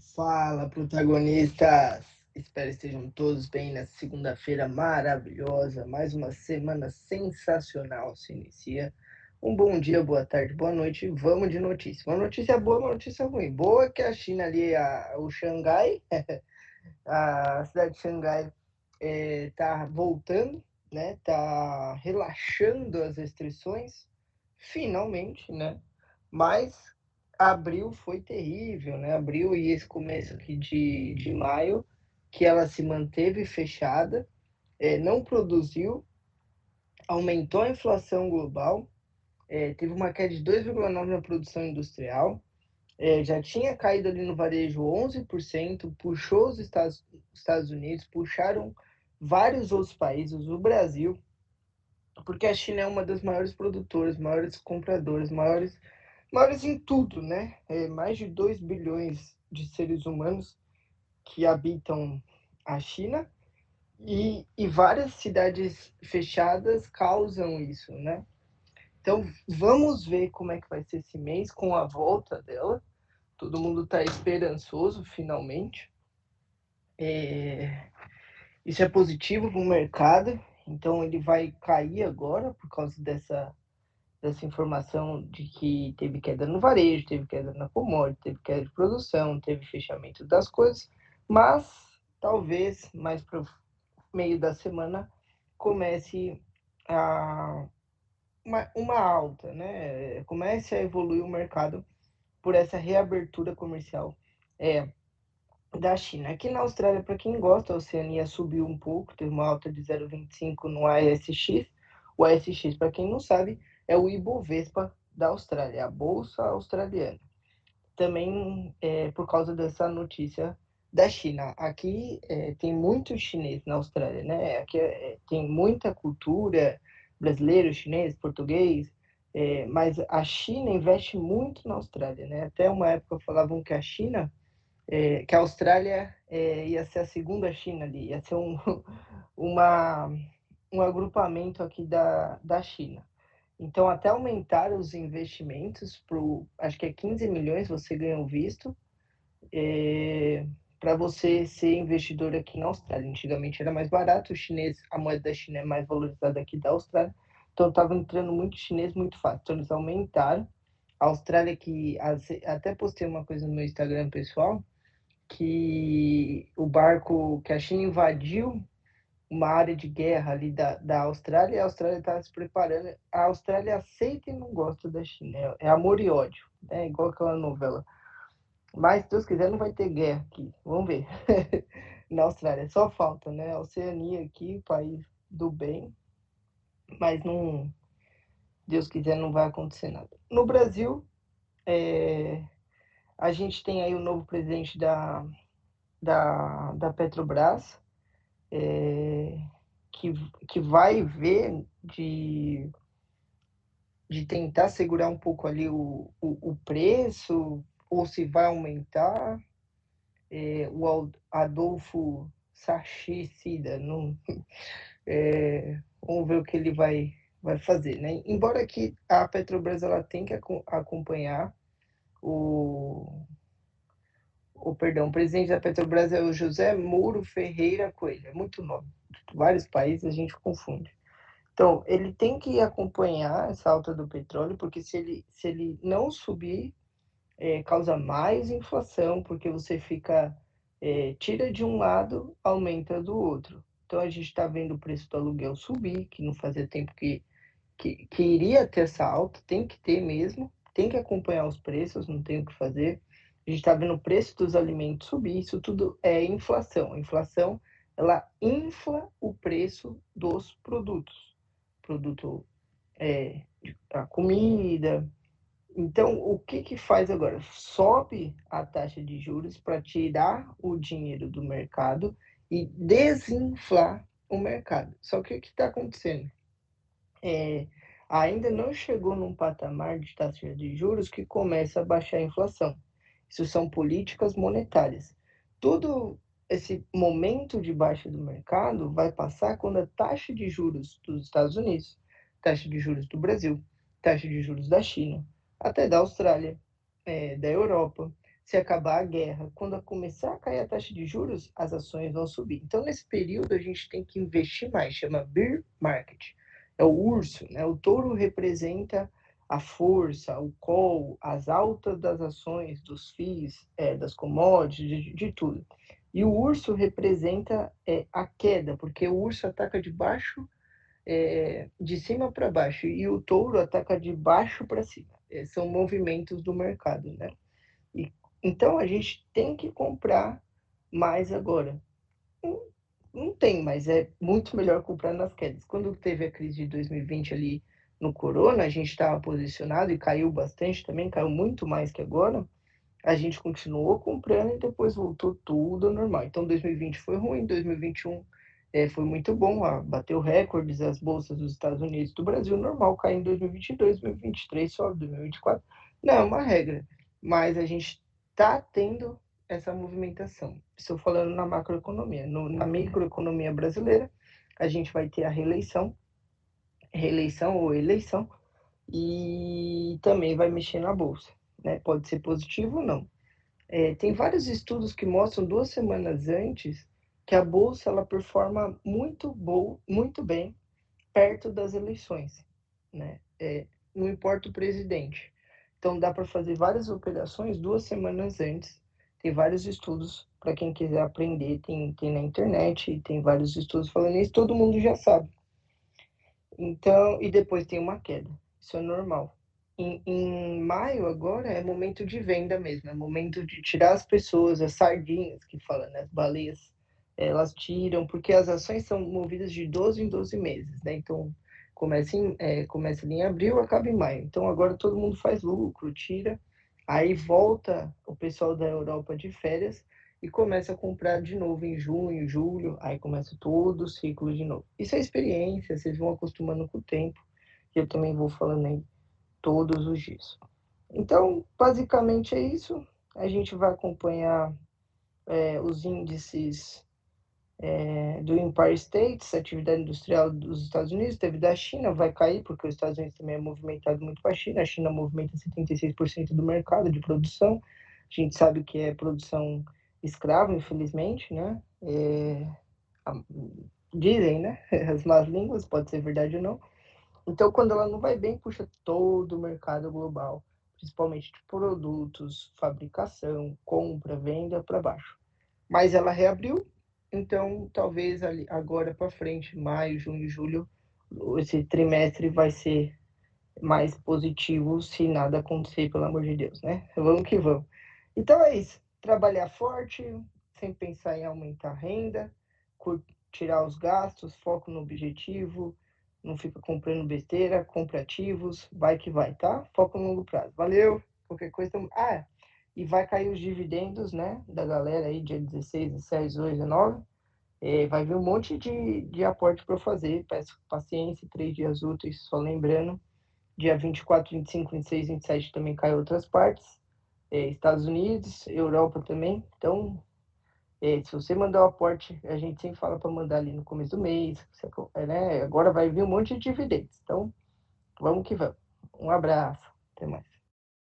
Fala, protagonistas! Espero que estejam todos bem nessa segunda-feira maravilhosa. Mais uma semana sensacional se inicia. Um bom dia, boa tarde, boa noite. Vamos de notícia. Uma notícia boa, uma notícia ruim. Boa que a China ali, a, o Xangai, a cidade de Xangai está é, voltando, né? Está relaxando as restrições, finalmente, né? Mas abril foi terrível, né? Abril e esse começo aqui de, de maio, que ela se manteve fechada, é, não produziu, aumentou a inflação global, é, teve uma queda de 2,9% na produção industrial, é, já tinha caído ali no varejo 11%, puxou os Estados, Estados Unidos, puxaram vários outros países, o Brasil, porque a China é uma das maiores produtoras, maiores compradoras, maiores maiores em tudo, né? É, mais de 2 bilhões de seres humanos que habitam a China e, e várias cidades fechadas causam isso, né? Então, vamos ver como é que vai ser esse mês com a volta dela. Todo mundo está esperançoso, finalmente. É... Isso é positivo para o mercado, então ele vai cair agora por causa dessa dessa informação de que teve queda no varejo, teve queda na commodity, teve queda de produção, teve fechamento das coisas, mas talvez mais para o meio da semana comece a uma, uma alta, né? Comece a evoluir o mercado por essa reabertura comercial é, da China. Aqui na Austrália, para quem gosta, a Oceania subiu um pouco, teve uma alta de 0,25 no ASX. O ASX, para quem não sabe, é o Ibovespa da Austrália, a Bolsa Australiana. Também é, por causa dessa notícia da China. Aqui é, tem muito chinês na Austrália, né? Aqui é, tem muita cultura brasileiro, chinês, português, é, mas a China investe muito na Austrália, né? Até uma época falavam que a China, é, que a Austrália é, ia ser a segunda China ali, ia ser um, uma, um agrupamento aqui da, da China. Então, até aumentar os investimentos para acho que é 15 milhões você ganha visto é, para você ser investidor aqui na Austrália. Antigamente era mais barato, o chinês, a moeda da China é mais valorizada aqui da Austrália, então estava entrando muito chinês muito fácil. Então, eles aumentaram. A Austrália, que até postei uma coisa no meu Instagram pessoal, que o barco que a China invadiu uma área de guerra ali da, da Austrália e a Austrália está se preparando. A Austrália aceita e não gosta da China. É, é amor e ódio, né? igual aquela novela. Mas, se Deus quiser, não vai ter guerra aqui. Vamos ver. Na Austrália. Só falta, né? A Oceania aqui, país do bem. Mas não. Deus quiser, não vai acontecer nada. No Brasil, é... a gente tem aí o novo presidente da, da, da Petrobras, é, que, que vai ver de, de tentar segurar um pouco ali o, o, o preço, ou se vai aumentar. É, o Adolfo Sachicida, não, é, vamos ver o que ele vai, vai fazer. Né? Embora que a Petrobras ela tem que acompanhar o, o perdão, o presidente da Petrobras é o José Mouro Ferreira Coelho, é muito nome, vários países a gente confunde. Então, ele tem que acompanhar essa alta do petróleo, porque se ele, se ele não subir, é, causa mais inflação, porque você fica, é, tira de um lado, aumenta do outro. Então, a gente está vendo o preço do aluguel subir, que não fazia tempo que, que, que iria ter essa alta, tem que ter mesmo, tem que acompanhar os preços, não tem o que fazer a gente está vendo o preço dos alimentos subir, isso tudo é inflação. A inflação, ela infla o preço dos produtos. Produto, é, a comida. Então, o que que faz agora? Sobe a taxa de juros para tirar o dinheiro do mercado e desinflar o mercado. Só que o que está acontecendo? É, ainda não chegou num patamar de taxa de juros que começa a baixar a inflação. Isso são políticas monetárias. Todo esse momento de baixa do mercado vai passar quando a taxa de juros dos Estados Unidos, taxa de juros do Brasil, taxa de juros da China, até da Austrália, é, da Europa, se acabar a guerra, quando começar a cair a taxa de juros, as ações vão subir. Então, nesse período, a gente tem que investir mais, chama bear market. É o urso, né? O touro representa a força, o call, as altas das ações, dos FIIs, é, das commodities, de, de, tudo. E o urso representa é, a queda, porque o urso ataca de baixo, é, de cima para baixo, e o touro ataca de baixo para cima. É, são movimentos do mercado, né? E então a gente tem que comprar mais agora. Não, não tem, mas é muito melhor comprar nas quedas. Quando teve a crise de 2020 ali no Corona, a gente estava posicionado e caiu bastante também, caiu muito mais que agora. A gente continuou comprando e depois voltou tudo normal. Então 2020 foi ruim, 2021 é, foi muito bom, ó, bateu recordes as bolsas dos Estados Unidos do Brasil, normal, caiu em 2022, 2023 sobe, 2024. Não é uma regra, mas a gente está tendo essa movimentação. Estou falando na macroeconomia. No, na microeconomia brasileira, a gente vai ter a reeleição, reeleição ou eleição, e também vai mexer na bolsa. Né? Pode ser positivo ou não. É, tem vários estudos que mostram duas semanas antes que a bolsa ela performa muito, bo muito bem perto das eleições. Né? É, não importa o presidente. Então dá para fazer várias operações duas semanas antes. Tem vários estudos para quem quiser aprender, tem, tem na internet, tem vários estudos falando isso, todo mundo já sabe. Então, e depois tem uma queda. Isso é normal. Em, em, maio agora é momento de venda mesmo, é momento de tirar as pessoas, as sardinhas que falam, né? as baleias, elas tiram, porque as ações são movidas de 12 em 12 meses, né? Então, começa em, é, começa em abril, acaba em maio. Então agora todo mundo faz lucro, tira, aí volta o pessoal da Europa de férias e começa a comprar de novo em junho, julho, aí começa todo o ciclo de novo. Isso é experiência, vocês vão acostumando com o tempo, e eu também vou falando aí todos os dias. Então, basicamente é isso. A gente vai acompanhar é, os índices é, do Empire States, atividade industrial dos Estados Unidos, teve da China, vai cair, porque os Estados Unidos também é movimentado muito para a China, a China movimenta 76% do mercado de produção, a gente sabe que é produção escrava, infelizmente, né? É, dizem, né? As más línguas, pode ser verdade ou não. Então, quando ela não vai bem, puxa todo o mercado global, principalmente de produtos, fabricação, compra, venda para baixo. Mas ela reabriu, então, talvez ali, agora para frente, maio, junho, julho, esse trimestre vai ser mais positivo se nada acontecer, pelo amor de Deus, né? Vamos que vamos. Então é isso. Trabalhar forte, sem pensar em aumentar a renda, tirar os gastos, foco no objetivo, não fica comprando besteira, compra ativos, vai que vai, tá? Foco no longo prazo. Valeu! Qualquer coisa. Ah, e vai cair os dividendos, né, da galera aí, dia 16, 17, 18, 19. É, vai vir um monte de, de aporte para fazer, peço paciência, três dias úteis, só lembrando, dia 24, 25, 26, 27 também cai outras partes, é, Estados Unidos, Europa também, então, é, se você mandar o aporte, a gente sempre fala para mandar ali no começo do mês, é, né, agora vai vir um monte de dividendos, então, vamos que vamos. Um abraço, até mais.